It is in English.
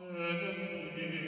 Sede